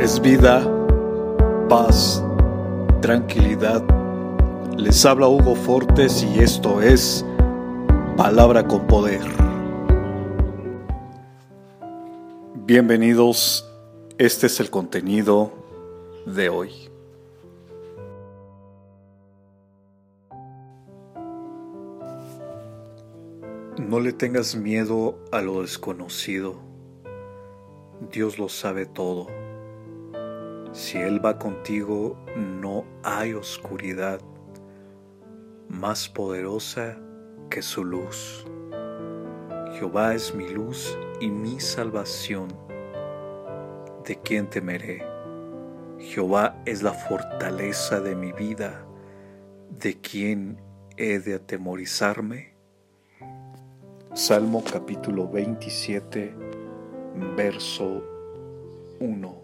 es vida, paz, tranquilidad. Les habla Hugo Fortes y esto es Palabra con Poder. Bienvenidos, este es el contenido de hoy. No le tengas miedo a lo desconocido. Dios lo sabe todo. Si Él va contigo, no hay oscuridad más poderosa que su luz. Jehová es mi luz y mi salvación. ¿De quién temeré? Jehová es la fortaleza de mi vida. ¿De quién he de atemorizarme? Salmo capítulo 27, verso 1.